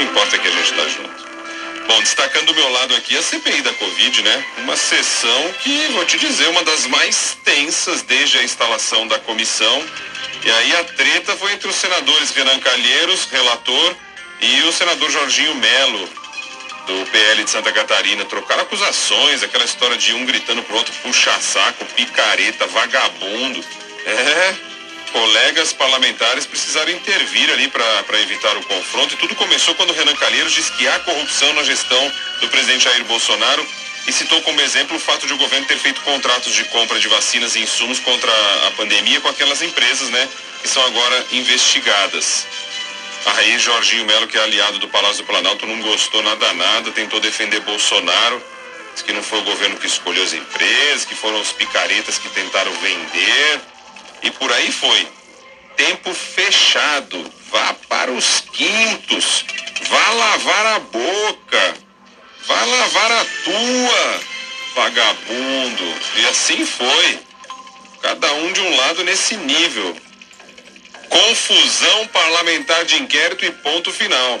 Importa que a gente está junto. Bom, destacando do meu lado aqui a CPI da Covid, né? Uma sessão que, vou te dizer, uma das mais tensas desde a instalação da comissão. E aí a treta foi entre os senadores Renan Calheiros, relator, e o senador Jorginho Melo, do PL de Santa Catarina. Trocaram acusações, aquela história de um gritando pro outro, puxa-saco, picareta, vagabundo. É, colegas parlamentares precisaram intervir ali para evitar o confronto. E tudo começou quando Renan Calheiros disse que há corrupção na gestão do presidente Jair Bolsonaro e citou como exemplo o fato de o governo ter feito contratos de compra de vacinas e insumos contra a pandemia com aquelas empresas, né, que são agora investigadas. Aí Jorginho Melo, que é aliado do Palácio do Planalto, não gostou nada nada, tentou defender Bolsonaro, disse que não foi o governo que escolheu as empresas, que foram os picaretas que tentaram vender. E por aí foi. Tempo fechado. Vá para os quintos. Vá lavar a boca. Vá lavar a tua, vagabundo. E assim foi. Cada um de um lado nesse nível. Confusão parlamentar de inquérito e ponto final.